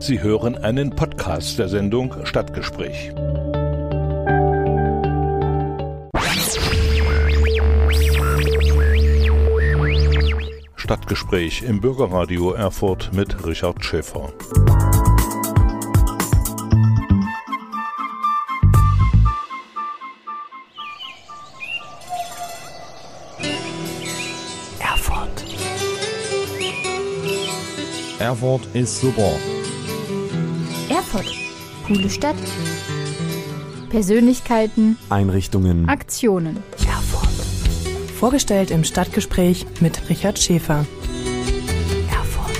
Sie hören einen Podcast der Sendung Stadtgespräch. Stadtgespräch im Bürgerradio Erfurt mit Richard Schäfer. Erfurt. Erfurt ist super. Coole Stadt. Persönlichkeiten. Einrichtungen. Aktionen. Erfurt. Vorgestellt im Stadtgespräch mit Richard Schäfer. Erfurt.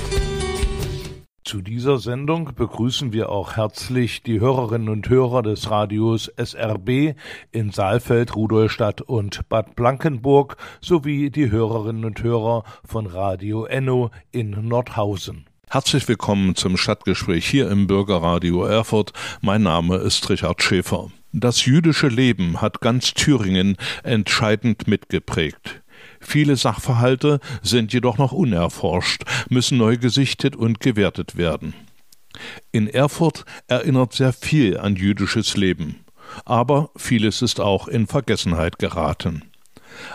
Zu dieser Sendung begrüßen wir auch herzlich die Hörerinnen und Hörer des Radios SRB in Saalfeld, Rudolstadt und Bad Blankenburg sowie die Hörerinnen und Hörer von Radio Enno in Nordhausen. Herzlich willkommen zum Stadtgespräch hier im Bürgerradio Erfurt. Mein Name ist Richard Schäfer. Das jüdische Leben hat ganz Thüringen entscheidend mitgeprägt. Viele Sachverhalte sind jedoch noch unerforscht, müssen neu gesichtet und gewertet werden. In Erfurt erinnert sehr viel an jüdisches Leben, aber vieles ist auch in Vergessenheit geraten.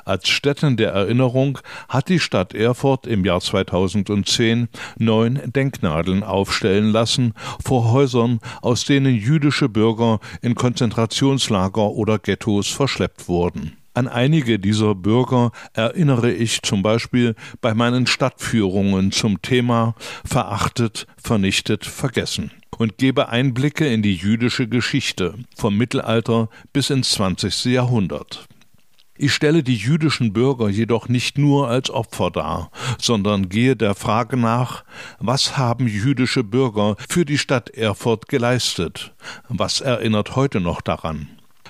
Als Stätten der Erinnerung hat die Stadt Erfurt im Jahr 2010 neun Denknadeln aufstellen lassen vor Häusern, aus denen jüdische Bürger in Konzentrationslager oder Ghettos verschleppt wurden. An einige dieser Bürger erinnere ich zum Beispiel bei meinen Stadtführungen zum Thema Verachtet, vernichtet, vergessen und gebe Einblicke in die jüdische Geschichte vom Mittelalter bis ins 20. Jahrhundert. Ich stelle die jüdischen Bürger jedoch nicht nur als Opfer dar, sondern gehe der Frage nach, was haben jüdische Bürger für die Stadt Erfurt geleistet? Was erinnert heute noch daran?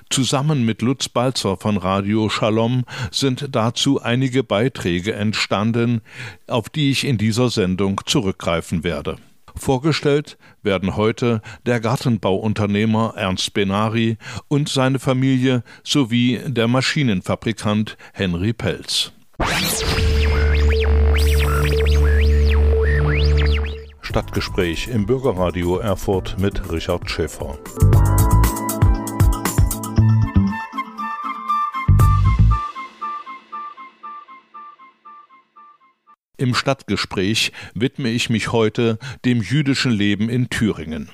Zusammen mit Lutz Balzer von Radio Shalom sind dazu einige Beiträge entstanden, auf die ich in dieser Sendung zurückgreifen werde. Vorgestellt werden heute der Gartenbauunternehmer Ernst Benari und seine Familie sowie der Maschinenfabrikant Henry Pelz. Stadtgespräch im Bürgerradio Erfurt mit Richard Schäfer. Im Stadtgespräch widme ich mich heute dem jüdischen Leben in Thüringen.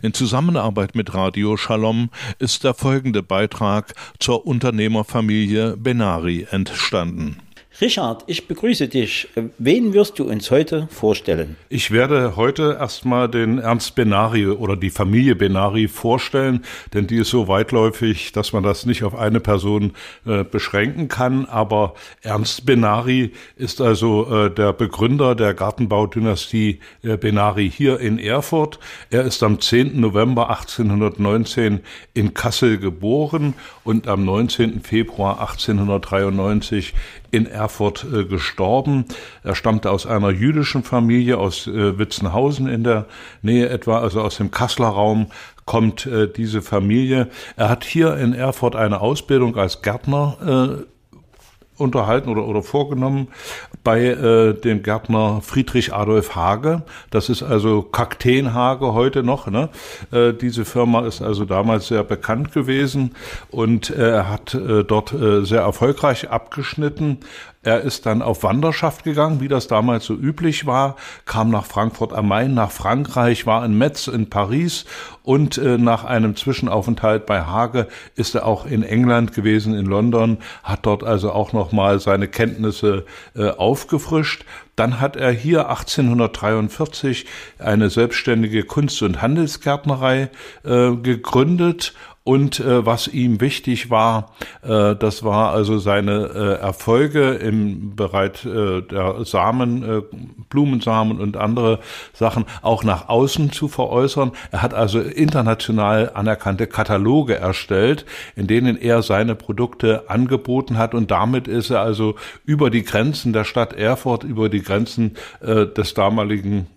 In Zusammenarbeit mit Radio Shalom ist der folgende Beitrag zur Unternehmerfamilie Benari entstanden. Richard, ich begrüße dich. Wen wirst du uns heute vorstellen? Ich werde heute erstmal den Ernst Benari oder die Familie Benari vorstellen, denn die ist so weitläufig, dass man das nicht auf eine Person äh, beschränken kann. Aber Ernst Benari ist also äh, der Begründer der Gartenbaudynastie äh, Benari hier in Erfurt. Er ist am 10. November 1819 in Kassel geboren und am 19. Februar 1893 in Erfurt äh, gestorben. Er stammte aus einer jüdischen Familie aus äh, Witzenhausen in der Nähe etwa, also aus dem Kasseler Raum kommt äh, diese Familie. Er hat hier in Erfurt eine Ausbildung als Gärtner äh, unterhalten oder, oder vorgenommen bei äh, dem Gärtner Friedrich Adolf Hage. Das ist also Kakteenhage heute noch. Ne? Äh, diese Firma ist also damals sehr bekannt gewesen und äh, hat äh, dort äh, sehr erfolgreich abgeschnitten. Er ist dann auf Wanderschaft gegangen, wie das damals so üblich war, kam nach Frankfurt am Main, nach Frankreich, war in Metz, in Paris und äh, nach einem Zwischenaufenthalt bei Hage ist er auch in England gewesen, in London, hat dort also auch nochmal seine Kenntnisse äh, aufgefrischt. Dann hat er hier 1843 eine selbstständige Kunst- und Handelsgärtnerei äh, gegründet und äh, was ihm wichtig war, äh, das war also seine äh, Erfolge im Bereich äh, der Samen, äh, Blumensamen und andere Sachen auch nach außen zu veräußern. Er hat also international anerkannte Kataloge erstellt, in denen er seine Produkte angeboten hat und damit ist er also über die Grenzen der Stadt Erfurt, über die Grenzen äh, des damaligen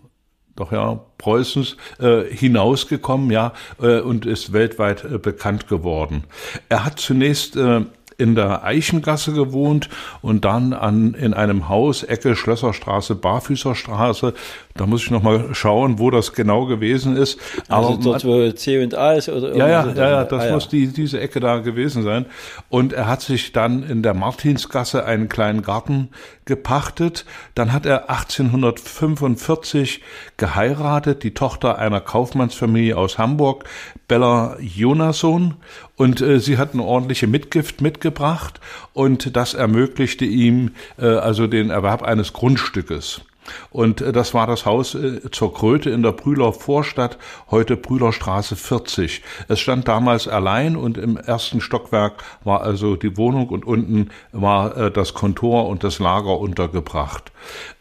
doch ja, Preußens äh, hinausgekommen, ja, äh, und ist weltweit äh, bekannt geworden. Er hat zunächst äh, in der Eichengasse gewohnt und dann an, in einem Haus, Ecke Schlösserstraße, Barfüßerstraße, Da muss ich noch mal schauen, wo das genau gewesen ist. Also Aber dort, wo C und A ist oder ja, ja, so. ja, ja, das Ah, muss die, diese Ecke da gewesen sein. Und er hat sich dann in der Martinsgasse einen kleinen Garten gepachtet. Dann hat er 1845 geheiratet, die Tochter einer Kaufmannsfamilie aus Hamburg, Bella Jonasson. Und äh, sie hat eine ordentliche Mitgift mitgebracht und das ermöglichte ihm äh, also den Erwerb eines Grundstückes. Und äh, das war das Haus äh, zur Kröte in der Brühler Vorstadt, heute Brühlerstraße 40. Es stand damals allein und im ersten Stockwerk war also die Wohnung und unten war äh, das Kontor und das Lager untergebracht.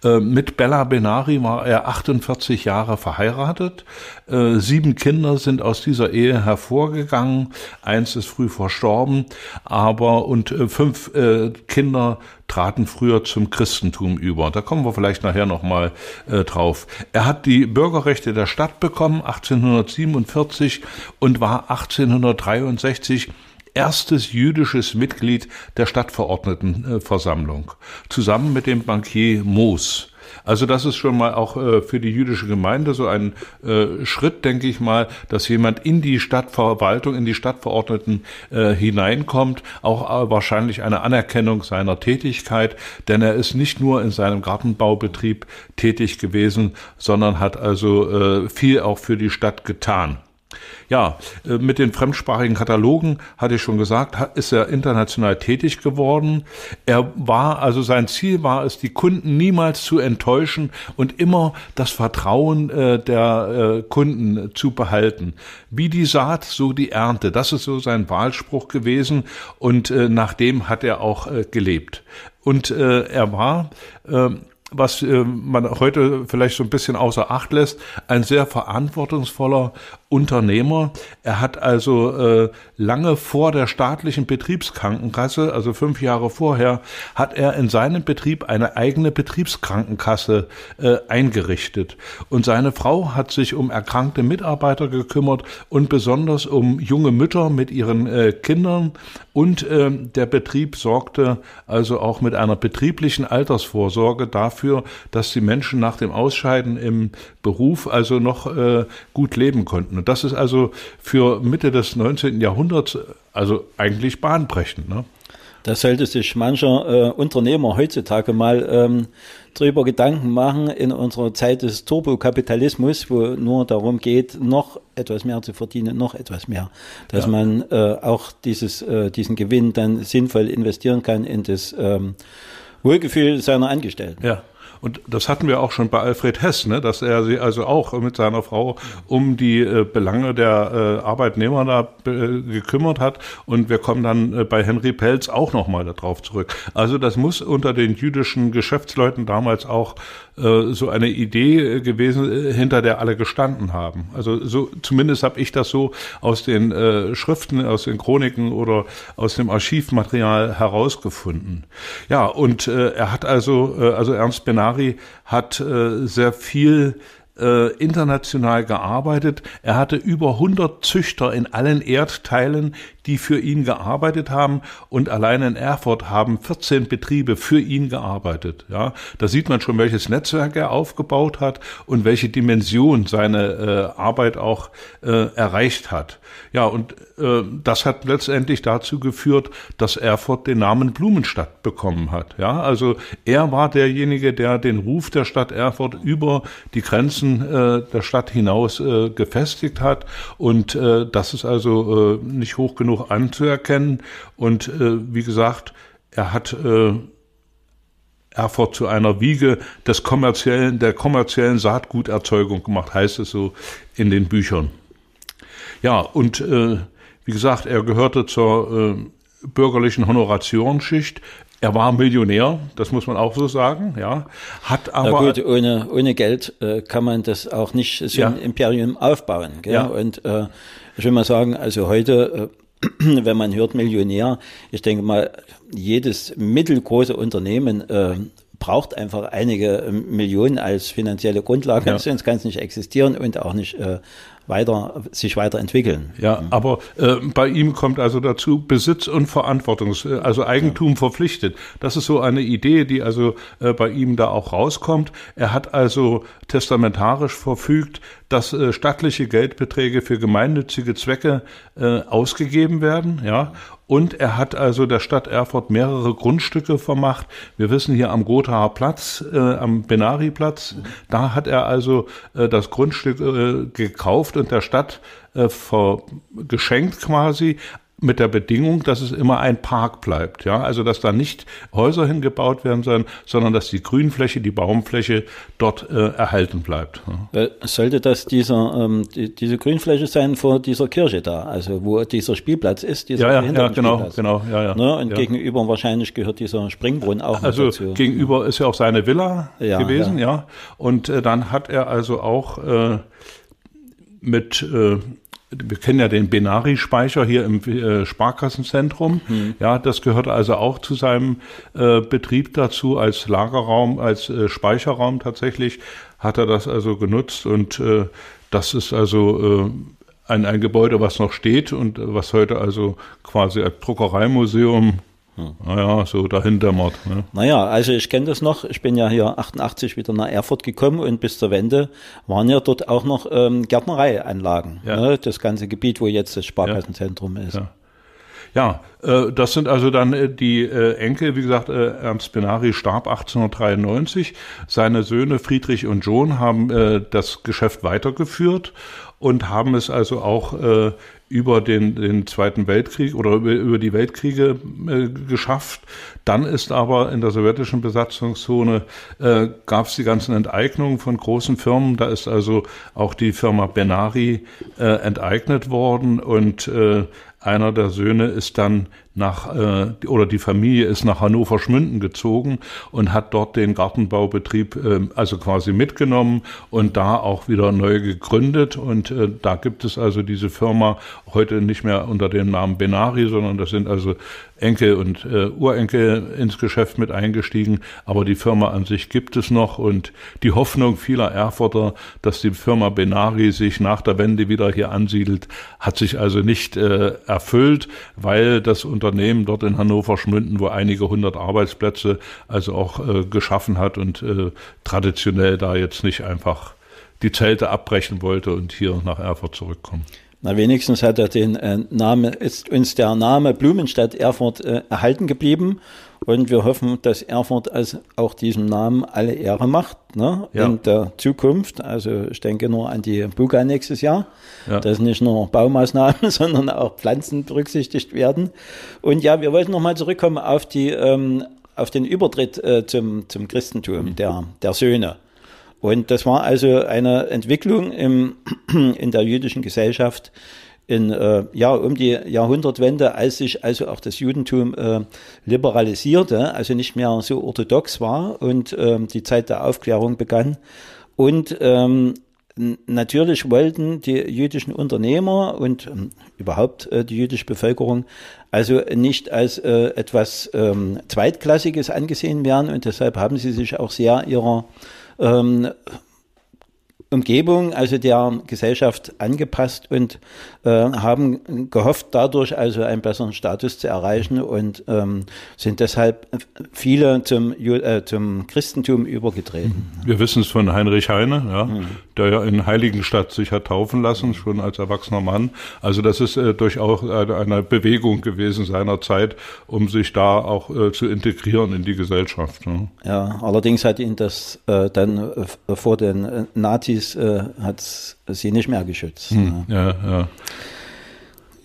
Mit Bella Benari war er 48 Jahre verheiratet. Sieben Kinder sind aus dieser Ehe hervorgegangen. Eins ist früh verstorben, aber und fünf Kinder traten früher zum Christentum über. Da kommen wir vielleicht nachher noch mal äh, drauf. Er hat die Bürgerrechte der Stadt bekommen 1847 und war 1863 erstes jüdisches Mitglied der Stadtverordnetenversammlung, zusammen mit dem Bankier Moos. Also das ist schon mal auch äh, für die jüdische Gemeinde so ein äh, Schritt, denke ich mal, dass jemand in die Stadtverwaltung, in die Stadtverordneten äh, hineinkommt, auch äh, wahrscheinlich eine Anerkennung seiner Tätigkeit, denn er ist nicht nur in seinem Gartenbaubetrieb tätig gewesen, sondern hat also äh, viel auch für die Stadt getan. Ja, äh, mit den fremdsprachigen Katalogen, hatte ich schon gesagt, ist er international tätig geworden. Er war, also sein Ziel war es, die Kunden niemals zu enttäuschen und immer das Vertrauen äh, der äh, Kunden zu behalten. Wie die Saat, so die Ernte. Das ist so sein Wahlspruch gewesen und nach dem hat er auch gelebt. Und er war, äh, was man heute vielleicht so ein bisschen außer Acht lässt, ein sehr verantwortungsvoller Unternehmer. Er hat also äh, lange vor der staatlichen Betriebskrankenkasse, also fünf Jahre vorher, hat er in seinem Betrieb eine eigene Betriebskrankenkasse äh, eingerichtet. Und seine Frau hat sich um erkrankte Mitarbeiter gekümmert und besonders um junge Mütter mit ihren äh, Kindern. Und äh, der Betrieb sorgte also auch mit einer betrieblichen Altersvorsorge dafür, dass die Menschen nach dem Ausscheiden im Beruf also noch äh, gut leben konnten. Und das ist also für Mitte des 19. Jahrhunderts also eigentlich bahnbrechend. Ne? Da sollte sich mancher äh, Unternehmer heutzutage mal ähm, drüber Gedanken machen in unserer Zeit des Turbokapitalismus, wo nur darum geht, noch etwas mehr zu verdienen, noch etwas mehr, dass Ja. man äh, auch dieses, äh, diesen Gewinn dann sinnvoll investieren kann in das ähm, Wohlgefühl seiner Angestellten. Ja. Und das hatten wir auch schon bei Alfred Hess, ne, dass er sich also auch mit seiner Frau um die äh, Belange der äh, Arbeitnehmer da äh, gekümmert hat. Und wir kommen dann äh, bei Henry Pelz auch nochmal darauf zurück. Also das muss unter den jüdischen Geschäftsleuten damals auch äh, so eine Idee äh, gewesen, hinter der alle gestanden haben. Also so zumindest habe ich das so aus den äh, Schriften, aus den Chroniken oder aus dem Archivmaterial herausgefunden. Ja, und äh, er hat also, äh, also Ernst Benari hat äh, sehr viel äh, international gearbeitet. Er hatte über 100 Züchter in allen Erdteilen, die für ihn gearbeitet haben und allein in Erfurt haben 14 Betriebe für ihn gearbeitet. Ja, da sieht man schon, welches Netzwerk er aufgebaut hat und welche Dimension seine äh, Arbeit auch äh, erreicht hat. Ja, und das hat letztendlich dazu geführt, dass Erfurt den Namen Blumenstadt bekommen hat. Ja, also er war derjenige, der den Ruf der Stadt Erfurt über die Grenzen äh, der Stadt hinaus äh, gefestigt hat. Und äh, das ist also äh, nicht hoch genug anzuerkennen. Und äh, wie gesagt, er hat äh, Erfurt zu einer Wiege des kommerziellen, der kommerziellen Saatguterzeugung gemacht, heißt es so in den Büchern. Ja, und äh, wie gesagt, er gehörte zur äh, bürgerlichen Honoratiorensschicht. Er war Millionär, das muss man auch so sagen, ja. Hat Na aber gut, ohne, ohne Geld äh, kann man das auch nicht so Ja. ein Imperium aufbauen. Gell? Ja. Und äh, ich will mal sagen, also heute, äh, wenn man hört Millionär, ich denke mal, jedes mittelgroße Unternehmen äh, braucht einfach einige äh, Millionen als finanzielle Grundlage, Ja. sonst kann es nicht existieren und auch nicht äh, weiter, sich weiterentwickeln. Ja, aber äh, bei ihm kommt also dazu Besitz und Verantwortung, äh, also Eigentum ja. verpflichtet. Das ist so eine Idee, die also äh, bei ihm da auch rauskommt. Er hat also testamentarisch verfügt, dass äh, stattliche Geldbeträge für gemeinnützige Zwecke äh, ausgegeben werden, ja. Und er hat also der Stadt Erfurt mehrere Grundstücke vermacht. Wir wissen hier am Gothaer Platz, äh, am Benari-Platz, da hat er also äh, das Grundstück äh, gekauft und der Stadt äh, geschenkt quasi mit der Bedingung, dass es immer ein Park bleibt. Ja, also dass da nicht Häuser hingebaut werden sollen, sondern dass die Grünfläche, die Baumfläche dort äh, erhalten bleibt. Ja. Sollte das dieser, ähm, die, diese Grünfläche sein vor dieser Kirche da, also wo dieser Spielplatz ist? Dieser ja, ja, ja genau, genau, ja, ja. Ne? Und ja. gegenüber wahrscheinlich gehört dieser Springbrunnen auch also dazu. Also gegenüber ist ja auch seine Villa ja, gewesen, ja. Und äh, dann hat er also auch äh, mit äh, wir kennen ja den Benari-Speicher hier im äh, Sparkassenzentrum. Mhm. Ja, das gehört also auch zu seinem äh, Betrieb dazu als Lagerraum, als äh, Speicherraum tatsächlich hat er das also genutzt und äh, das ist also äh, ein, ein Gebäude, was noch steht und was heute also quasi als Druckereimuseum hm. Naja, so dahinter Mord. Ne? Naja, also ich kenne das noch. Ich bin ja hier 88 wieder nach Erfurt gekommen und bis zur Wende waren ja dort auch noch ähm, Gärtnereianlagen. Ja. Ne? Das ganze Gebiet, wo jetzt das Sparkassenzentrum ja. ist. Ja. Ja, äh, das sind also dann äh, die äh, Enkel, wie gesagt, äh, Ernst Benari starb 1893. Seine Söhne Friedrich und John haben äh, das Geschäft weitergeführt und haben es also auch äh, über den, den Zweiten Weltkrieg oder über, über die Weltkriege äh, geschafft. Dann ist aber in der sowjetischen Besatzungszone äh, gab es die ganzen Enteignungen von großen Firmen. Da ist also auch die Firma Benari äh, enteignet worden und äh, einer der Söhne ist dann nach, äh, oder die Familie ist nach Hannover Schmünden gezogen und hat dort den Gartenbaubetrieb äh, also quasi mitgenommen und da auch wieder neu gegründet. Und äh, da gibt es also diese Firma heute nicht mehr unter dem Namen Benari, sondern das sind also Enkel und äh, Urenkel ins Geschäft mit eingestiegen. Aber die Firma an sich gibt es noch und die Hoffnung vieler Erfurter, dass die Firma Benari sich nach der Wende wieder hier ansiedelt, hat sich also nicht äh, erfüllt, weil das Unternehmen dort in Hannover Schmünden, wo einige hundert Arbeitsplätze also auch äh, geschaffen hat und äh, traditionell da jetzt nicht einfach die Zelte abbrechen wollte und hier nach Erfurt zurückkommen. Na, wenigstens hat er den äh, Name, ist uns der Name Blumenstadt Erfurt äh, erhalten geblieben. Und wir hoffen, dass Erfurt also auch diesem Namen alle Ehre macht ne, ja. in der Zukunft. Also ich denke nur an die Buga nächstes Jahr, ja. dass nicht nur Baumaßnahmen, sondern auch Pflanzen berücksichtigt werden. Und ja, wir wollten nochmal zurückkommen auf die ähm, auf den Übertritt äh, zum, zum Christentum mhm. der, der Söhne. Und das war also eine Entwicklung im, in der jüdischen Gesellschaft in, äh, ja, um die Jahrhundertwende, als sich also auch das Judentum äh, liberalisierte, also nicht mehr so orthodox war und ähm, die Zeit der Aufklärung begann. Und ähm, natürlich wollten die jüdischen Unternehmer und ähm, überhaupt äh, die jüdische Bevölkerung also nicht als äh, etwas ähm, Zweitklassiges angesehen werden und deshalb haben sie sich auch sehr ihrer ähm, Umgebung, also der Gesellschaft angepasst und äh, haben gehofft, dadurch also einen besseren Status zu erreichen und ähm, sind deshalb viele zum, äh, zum Christentum übergetreten. Wir wissen es von Heinrich Heine, ja, mhm. der ja in Heiligenstadt sich hat taufen lassen, schon als erwachsener Mann. Also das ist äh, durchaus eine, eine, Bewegung gewesen seiner Zeit, um sich da auch äh, zu integrieren in die Gesellschaft. Ne? Ja, allerdings hat ihn das äh, dann äh, vor den Nazis Nazis äh, hat sie nicht mehr geschützt. Hm, ja, ja.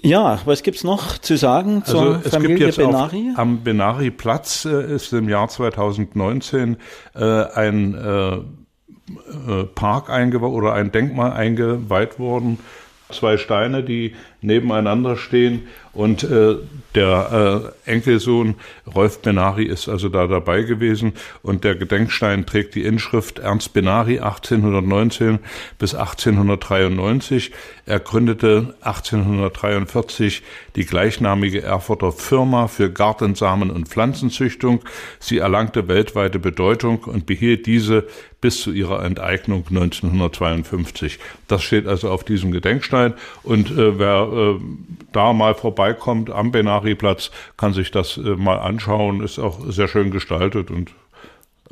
Ja, was gibt es noch zu sagen zur also es Familie gibt jetzt Benari? Auf, am Benari-Platz äh, ist im Jahr 2019 äh, ein äh, äh, Park eingeweiht oder ein Denkmal eingeweiht worden. Zwei Steine, die nebeneinander stehen und äh, der äh, Enkelsohn Rolf Benari ist also da dabei gewesen und der Gedenkstein trägt die Inschrift Ernst Benari 1819 bis 1893. Er gründete 1843 die gleichnamige Erfurter Firma für Gartensamen und Pflanzenzüchtung. Sie erlangte weltweite Bedeutung und behielt diese bis zu ihrer Enteignung 1952. Das steht also auf diesem Gedenkstein und äh, wer äh, da mal vorbeikommt am Benari-Platz, kann sich das äh, mal anschauen, ist auch sehr schön gestaltet und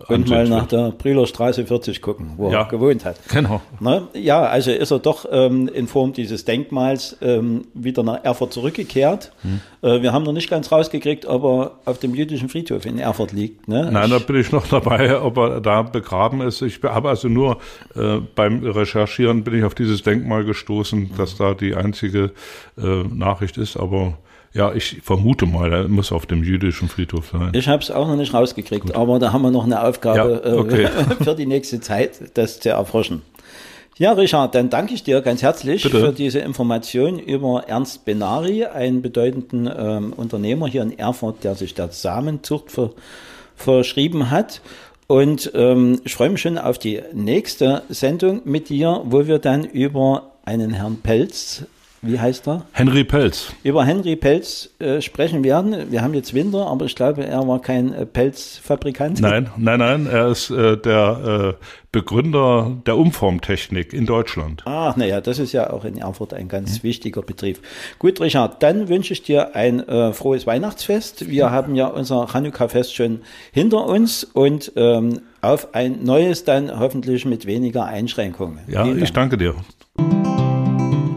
und mal nach der Brühler Straße 40 gucken, wo Ja. er gewohnt hat. Genau. Ne? Ja, also ist er doch ähm, in Form dieses Denkmals ähm, wieder nach Erfurt zurückgekehrt. Hm. Äh, wir haben noch nicht ganz rausgekriegt, ob er auf dem jüdischen Friedhof in Erfurt liegt. Ne? Nein, da bin ich noch dabei, ob er da begraben ist. Ich habe also nur äh, beim Recherchieren bin ich auf dieses Denkmal gestoßen, dass da die einzige äh, Nachricht ist. Aber ja, ich vermute mal, er muss auf dem jüdischen Friedhof sein. Ich habe es auch noch nicht rausgekriegt, aber da haben wir noch eine Aufgabe Ja, okay. äh, für die nächste Zeit, das zu erforschen. Ja, Richard, dann danke ich dir ganz herzlich Bitte. für diese Information über Ernst Benari, einen bedeutenden ähm, Unternehmer hier in Erfurt, der sich der Samenzucht ver, verschrieben hat. Und ähm, ich freue mich schon auf die nächste Sendung mit dir, wo wir dann über einen Herrn Pelz, wie heißt er? Henry Pelz. über Henry Pelz äh, sprechen werden. Wir haben jetzt Winter, aber ich glaube, er war kein äh, Pelzfabrikant. Nein, nein, nein, er ist äh, der äh, Begründer der Umformtechnik in Deutschland. Ach, naja, das ist ja auch in Erfurt ein ganz wichtiger Betrieb. Gut, Richard, dann wünsche ich dir ein äh, frohes Weihnachtsfest. Wir haben ja unser Chanukka-Fest schon hinter uns und ähm, auf ein neues dann hoffentlich mit weniger Einschränkungen. Ja, ich Dank. danke dir.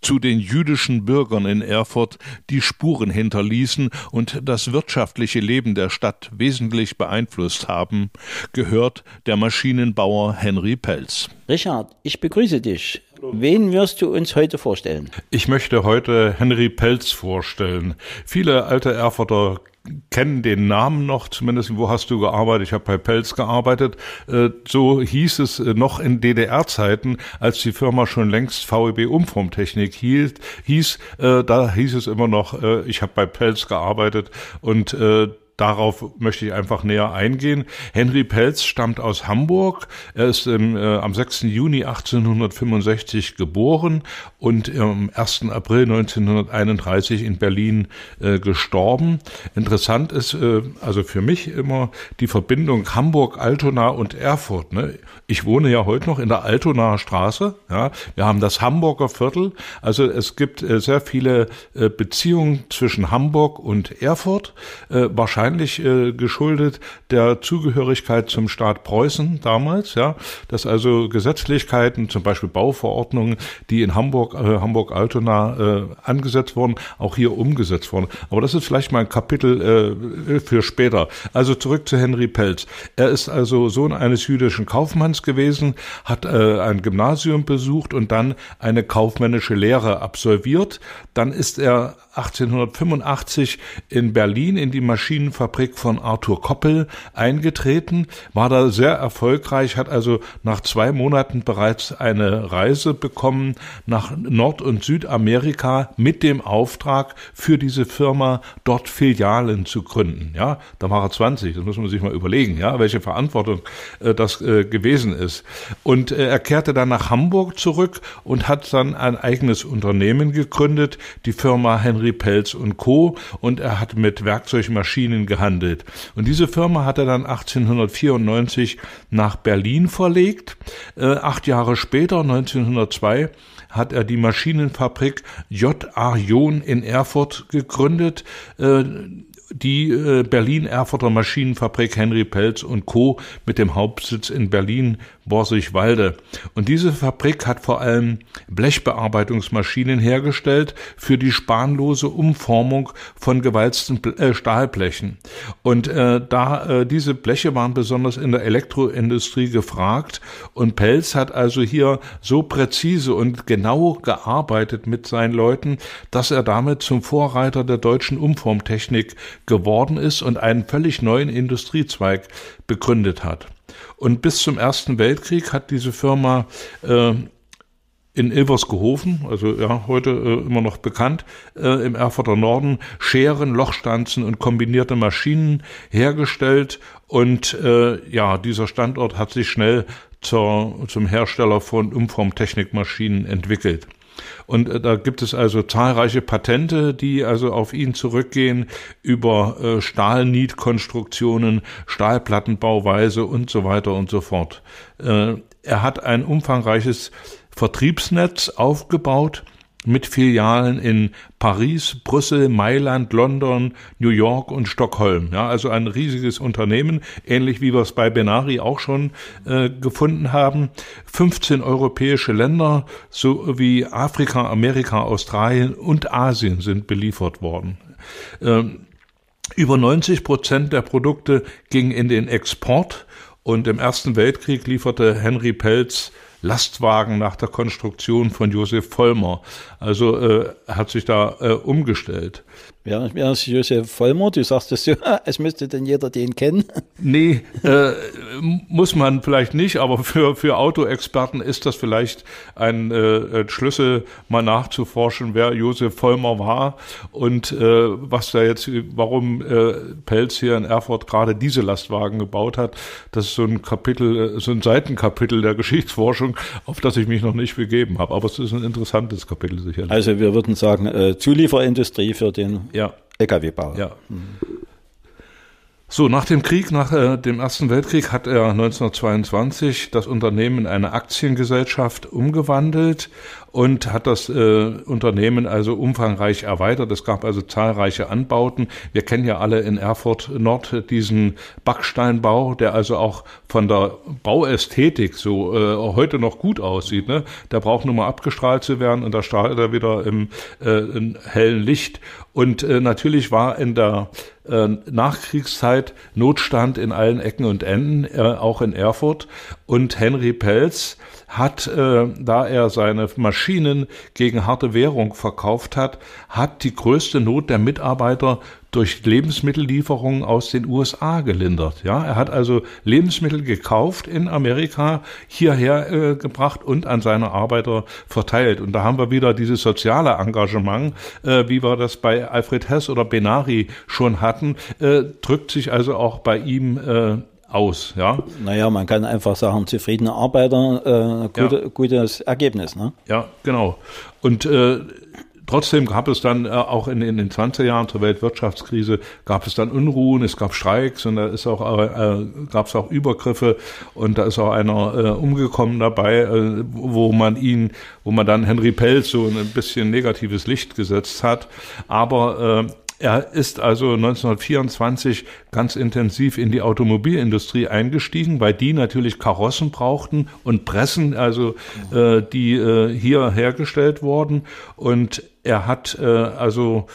Zu den jüdischen Bürgern in Erfurt, die Spuren hinterließen und das wirtschaftliche Leben der Stadt wesentlich beeinflusst haben, gehört der Maschinenbauer Henry Pelz. Richard, ich begrüße dich. Wen wirst du uns heute vorstellen? Ich möchte heute Henry Pelz vorstellen. Viele alte Erfurter kennen den Namen noch, zumindest wo hast du gearbeitet? Ich habe bei Pelz gearbeitet. Äh, So hieß es äh, noch in DDR-Zeiten, als die Firma schon längst VEB Umformtechnik hielt, hieß, äh, da hieß es immer noch, ich habe bei Pelz gearbeitet und Darauf möchte ich einfach näher eingehen. Henry Pelz stammt aus Hamburg. Er ist im, äh, am 6. Juni 1865 geboren und am 1. April 1931 in Berlin äh, gestorben. Interessant ist äh, also für mich immer die Verbindung Hamburg, Altona und Erfurt. Ne? Ich wohne ja heute noch in der Altonaer Straße. Ja? Wir haben das Hamburger Viertel. Also es gibt äh, sehr viele äh, Beziehungen zwischen Hamburg und Erfurt. Äh, wahrscheinlich äh, geschuldet der Zugehörigkeit zum Staat Preußen damals, ja, dass also Gesetzlichkeiten, zum Beispiel Bauverordnungen, die in Hamburg, äh, Hamburg-Altona äh, angesetzt wurden, auch hier umgesetzt wurden. Aber das ist vielleicht mal ein Kapitel äh, für später. Also zurück zu Henry Pelz. Er ist also Sohn eines jüdischen Kaufmanns gewesen, hat äh, ein Gymnasium besucht und dann eine kaufmännische Lehre absolviert. Dann ist er 1885 in Berlin in die Maschinenfabrik von Arthur Koppel eingetreten, war da sehr erfolgreich, hat also nach zwei Monaten bereits eine Reise bekommen nach Nord- und Südamerika mit dem Auftrag für diese Firma dort Filialen zu gründen. Ja, da war er 20, das muss man sich mal überlegen, ja, welche Verantwortung äh, das äh, gewesen ist. Und äh, er kehrte dann nach Hamburg zurück und hat dann ein eigenes Unternehmen gegründet, die Firma Henry Pelz und Co. Und er hat mit Werkzeugmaschinen gehandelt. Und diese Firma hat er dann 1894 nach Berlin verlegt. Äh, acht Jahre später, 1902, hat er die Maschinenfabrik J.A. John in Erfurt gegründet. Äh, die äh, Berlin-Erfurter Maschinenfabrik Henry Pelz und Co. mit dem Hauptsitz in Berlin, Borsigwalde. Und diese Fabrik hat vor allem Blechbearbeitungsmaschinen hergestellt für die spanlose Umformung von gewalzten äh, Stahlblechen. Und äh, da äh, diese Bleche waren besonders in der Elektroindustrie gefragt und Pelz hat also hier so präzise und genau gearbeitet mit seinen Leuten, dass er damit zum Vorreiter der deutschen Umformtechnik geworden ist und einen völlig neuen Industriezweig begründet hat. Und bis zum Ersten Weltkrieg hat diese Firma äh, in Ilversgehofen, also ja, heute äh, immer noch bekannt, äh, im Erfurter Norden, Scheren, Lochstanzen und kombinierte Maschinen hergestellt. Und äh, ja, dieser Standort hat sich schnell zur, zum Hersteller von Umformtechnikmaschinen entwickelt. Und äh, da gibt es also zahlreiche Patente, die also auf ihn zurückgehen über äh, Stahlnietkonstruktionen, Stahlplattenbauweise und so weiter und so fort. Äh, er hat ein umfangreiches Vertriebsnetz aufgebaut mit Filialen in Paris, Brüssel, Mailand, London, New York und Stockholm. Ja, also ein riesiges Unternehmen, ähnlich wie wir es bei Benari auch schon äh, gefunden haben. 15 europäische Länder sowie Afrika, Amerika, Australien und Asien sind beliefert worden. Ähm, über 90 Prozent der Produkte gingen in den Export und im Ersten Weltkrieg lieferte Henry Pelz Lastwagen nach der Konstruktion von Josef Vollmer. Also äh, hat sich da äh, umgestellt. Wer, wer ist Josef Vollmer? Du sagst es so, als müsste denn jeder den kennen. Nee, äh, muss man vielleicht nicht, aber für, für Autoexperten ist das vielleicht ein äh, Schlüssel, mal nachzuforschen, wer Josef Vollmer war und äh, was da jetzt, warum äh, Pelz hier in Erfurt gerade diese Lastwagen gebaut hat. Das ist so ein Kapitel, äh, so ein Seitenkapitel der Geschichtsforschung, auf das ich mich noch nicht begeben habe. Aber es ist ein interessantes Kapitel sicherlich. Also wir würden sagen, äh, Zulieferindustrie für den ja. LKW-Bauer. Ja. So, nach dem Krieg, nach äh, dem Ersten Weltkrieg hat er 1922 das Unternehmen in eine Aktiengesellschaft umgewandelt und hat das äh, Unternehmen also umfangreich erweitert. Es gab also zahlreiche Anbauten. Wir kennen ja alle in Erfurt Nord diesen Backsteinbau, der also auch von der Bauästhetik so äh, heute noch gut aussieht. Ne? Der braucht nur mal abgestrahlt zu werden und da strahlt er wieder im, äh, im hellen Licht. Und äh, natürlich war in der äh, Nachkriegszeit Notstand in allen Ecken und Enden, äh, auch in Erfurt. Und Henry Pelz hat, äh, da er seine Maschinen gegen harte Währung verkauft hat, hat die größte Not der Mitarbeiter durch Lebensmittellieferungen aus den USA gelindert. Ja, er hat also Lebensmittel gekauft in Amerika, hierher äh, gebracht und an seine Arbeiter verteilt. Und da haben wir wieder dieses soziale Engagement, äh, wie wir das bei Alfred Hess oder Benari schon hatten, äh, drückt sich also auch bei ihm äh, aus, ja. Naja, man kann einfach sagen, zufriedene Arbeiter, äh, gute, ja. gutes Ergebnis, ne? Ja, genau. Und äh, Trotzdem gab es dann äh, auch in, in, den 20er Jahren zur Weltwirtschaftskrise gab es dann Unruhen, es gab Streiks und da ist auch, äh, gab es auch Übergriffe und da ist auch einer äh, umgekommen dabei, äh, wo man ihn, wo man dann Henry Pelz so ein bisschen negatives Licht gesetzt hat. Aber äh, er ist also 1924 ganz intensiv in die Automobilindustrie eingestiegen, weil die natürlich Karossen brauchten und Pressen, also äh, die äh, hier hergestellt wurden. Und er hat äh, also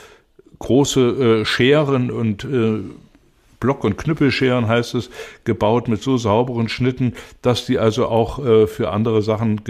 große äh, Scheren und äh, Block- und Knüppelscheren heißt es, gebaut mit so sauberen Schnitten, dass die also auch äh, für andere Sachen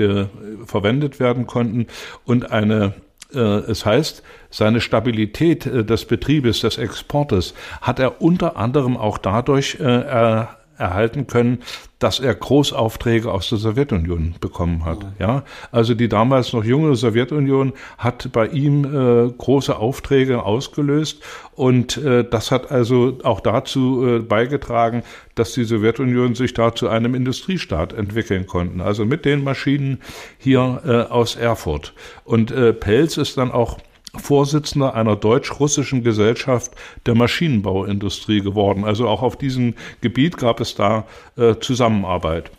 verwendet werden konnten. Und eine äh, es heißt, seine Stabilität äh, des Betriebes, des Exportes hat er unter anderem auch dadurch äh, erhalten können, dass er Großaufträge aus der Sowjetunion bekommen hat. Ja, also die damals noch junge Sowjetunion hat bei ihm äh, große Aufträge ausgelöst und äh, das hat also auch dazu äh, beigetragen, dass die Sowjetunion sich da zu einem Industriestaat entwickeln konnten. Also mit den Maschinen hier äh, aus Erfurt. Und Pelz ist dann auch Vorsitzender einer deutsch-russischen Gesellschaft der Maschinenbauindustrie geworden. Also auch auf diesem Gebiet gab es da äh, Zusammenarbeit.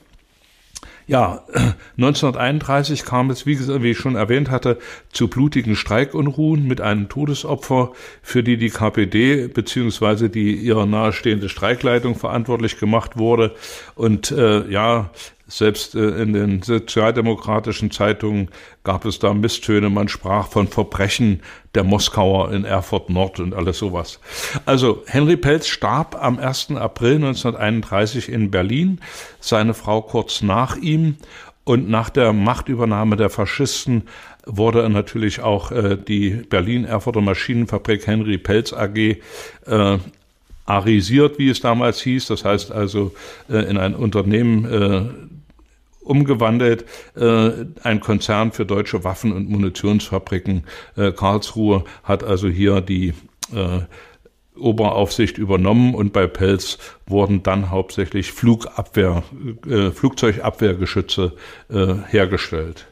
Ja, 1931 kam es, wie, wie, ich schon erwähnt hatte, zu blutigen Streikunruhen mit einem Todesopfer, für die die KPD beziehungsweise die ihrer nahestehende Streikleitung verantwortlich gemacht wurde. Und äh, ja, selbst äh, in den sozialdemokratischen Zeitungen gab es da Misstöne. Man sprach von Verbrechen der Moskauer in Erfurt Nord und alles sowas. Also Henry Pelz starb am 1. April 1931 in Berlin, seine Frau kurz nach ihm. Und nach der Machtübernahme der Faschisten wurde natürlich auch äh, die Berlin-Erfurter Maschinenfabrik Henry Pelz AG äh, arisiert, wie es damals hieß. Das heißt also äh, in ein Unternehmen äh, umgewandelt. Äh, ein Konzern für deutsche Waffen- und Munitionsfabriken äh, Karlsruhe hat also hier die äh, Oberaufsicht übernommen und bei Pelz wurden dann hauptsächlich Flugabwehr, äh, Flugzeugabwehrgeschütze äh, hergestellt.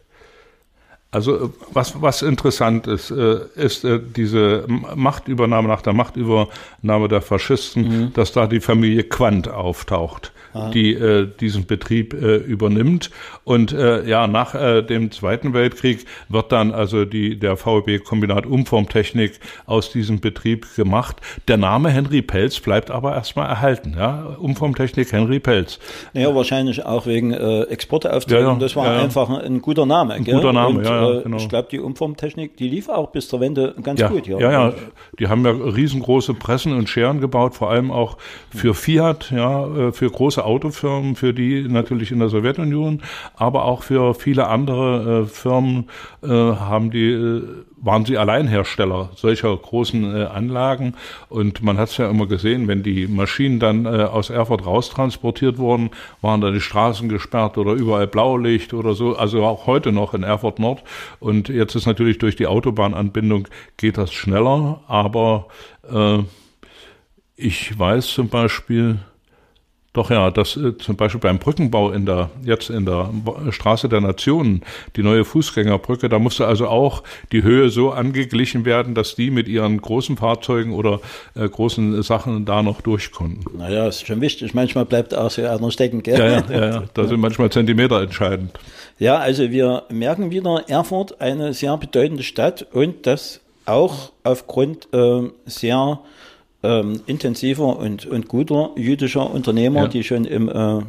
Also was, was interessant ist, äh, ist äh, diese Machtübernahme nach der Machtübernahme der Faschisten, mhm. dass da die Familie Quandt auftaucht die äh, diesen Betrieb äh, übernimmt. Und äh, ja, nach äh, dem Zweiten Weltkrieg wird dann also die, der VEB Kombinat Umformtechnik aus diesem Betrieb gemacht. Der Name Henry Pelz bleibt aber erstmal erhalten. Ja? Umformtechnik Henry Pelz. Naja, wahrscheinlich auch wegen äh, Exporteaufträgen. Ja, ja, das war ja, einfach ein guter Name. Ein gell? guter Name, Und, ja. Äh, genau. Ich glaube, die Umformtechnik, die lief auch bis zur Wende ganz gut. Ja, ja, ja. Die haben ja riesengroße Pressen und Scheren gebaut, vor allem auch für Fiat, ja, äh, für große Autofirmen, für die natürlich in der Sowjetunion, aber auch für viele andere äh, Firmen äh, haben die äh, waren sie Alleinhersteller solcher großen äh, Anlagen. Und man hat es ja immer gesehen, wenn die Maschinen dann äh, aus Erfurt raustransportiert wurden, waren da die Straßen gesperrt oder überall Blaulicht oder so. Also auch heute noch in Erfurt Nord. Und jetzt ist natürlich durch die Autobahnanbindung geht das schneller. Aber äh, ich weiß zum Beispiel, doch ja, dass äh, zum Beispiel beim Brückenbau in der jetzt in der Straße der Nationen die neue Fußgängerbrücke, da musste also auch die Höhe so angeglichen werden, dass die mit ihren großen Fahrzeugen oder äh, großen Sachen da noch durch konnten. Naja, ist schon wichtig. Manchmal bleibt auch so einer stecken, gell? Ja, ja, ja, ja. da sind manchmal Zentimeter entscheidend. Ja, also wir merken wieder Erfurt eine sehr bedeutende Stadt und das auch aufgrund äh, sehr ähm, intensiver und, und guter jüdischer Unternehmer, ja. die schon im, äh,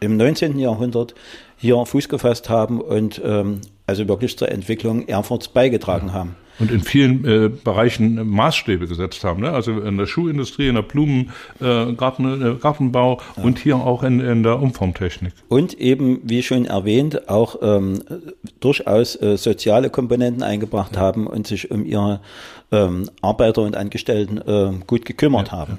im 19. Jahrhundert hier Fuß gefasst haben und ähm, also wirklich zur Entwicklung Erfurts beigetragen ja. haben und in vielen äh, Bereichen Maßstäbe gesetzt haben. Ne? Also in der Schuhindustrie, in der Blumengarten, äh, äh, Gartenbau ja. und hier auch in, in der Umformtechnik. Und eben, wie schon erwähnt, auch ähm, durchaus äh, soziale Komponenten eingebracht ja. haben und sich um ihre ähm, Arbeiter und Angestellten äh, gut gekümmert ja, haben.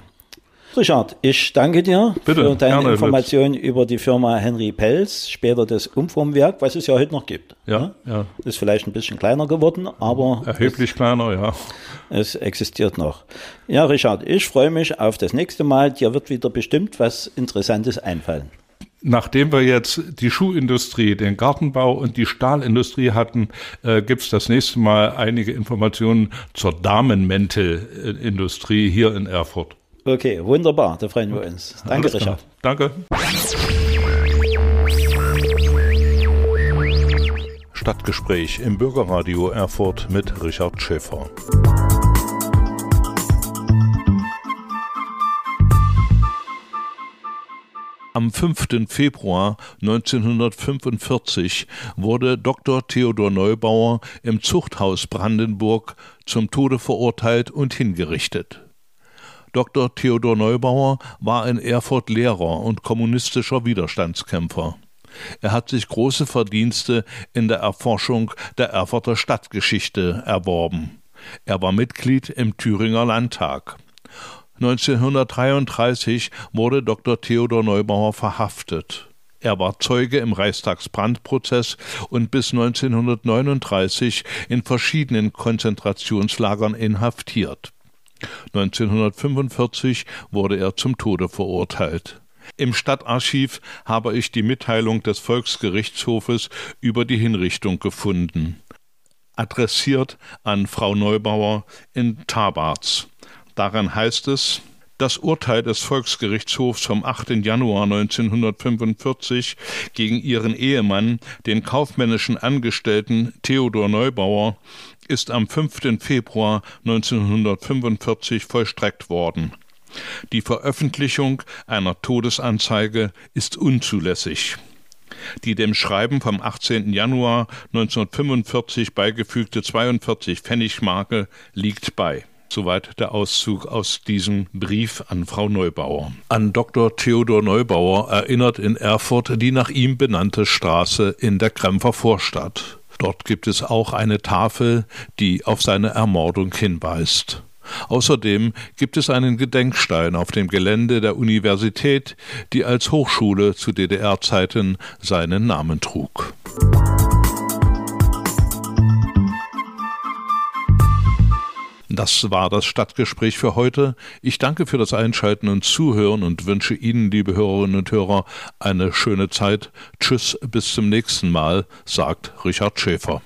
Richard, ich danke dir Bitte, für deine Informationen über die Firma Henry Pelz, später das Umformwerk, was es ja heute noch gibt. Ja, ja. Ist vielleicht ein bisschen kleiner geworden, aber. Erheblich es, kleiner, ja. Es existiert noch. Ja, Richard, ich freue mich auf das nächste Mal. Dir wird wieder bestimmt was Interessantes einfallen. Nachdem wir jetzt die Schuhindustrie, den Gartenbau und die Stahlindustrie hatten, äh, gibt es das nächste Mal einige Informationen zur Damenmäntelindustrie hier in Erfurt. Okay, wunderbar, da freuen wir uns. Danke, Richard. Danke. Stadtgespräch im Bürgerradio Erfurt mit Richard Schäfer. Am 5. Februar 1945 wurde Dr. Theodor Neubauer im Zuchthaus Brandenburg zum Tode verurteilt und hingerichtet. Dr. Theodor Neubauer war in Erfurt Lehrer und kommunistischer Widerstandskämpfer. Er hat sich große Verdienste in der Erforschung der Erfurter Stadtgeschichte erworben. Er war Mitglied im Thüringer Landtag. 1933 wurde Dr. Theodor Neubauer verhaftet. Er war Zeuge im Reichstagsbrandprozess und bis 1939 in verschiedenen Konzentrationslagern inhaftiert. 1945 wurde er zum Tode verurteilt. Im Stadtarchiv habe ich die Mitteilung des Volksgerichtshofes über die Hinrichtung gefunden. Adressiert an Frau Neubauer in Tabarz. Daran heißt es, das Urteil des Volksgerichtshofs vom 8. Januar 1945 gegen ihren Ehemann, den kaufmännischen Angestellten Theodor Neubauer, ist am 5. Februar 1945 vollstreckt worden. Die Veröffentlichung einer Todesanzeige ist unzulässig. Die dem Schreiben vom 18. Januar 1945 beigefügte 42 Pfennigmarke liegt bei. Soweit der Auszug aus diesem Brief an Frau Neubauer. An Dr. Theodor Neubauer erinnert in Erfurt die nach ihm benannte Straße in der Krempfer Vorstadt. Dort gibt es auch eine Tafel, die auf seine Ermordung hinweist. Außerdem gibt es einen Gedenkstein auf dem Gelände der Universität, die als Hochschule zu DDR-Zeiten seinen Namen trug. Das war das Stadtgespräch für heute. Ich danke für das Einschalten und Zuhören und wünsche Ihnen, liebe Hörerinnen und Hörer, eine schöne Zeit. Tschüss, bis zum nächsten Mal, sagt Richard Schäfer.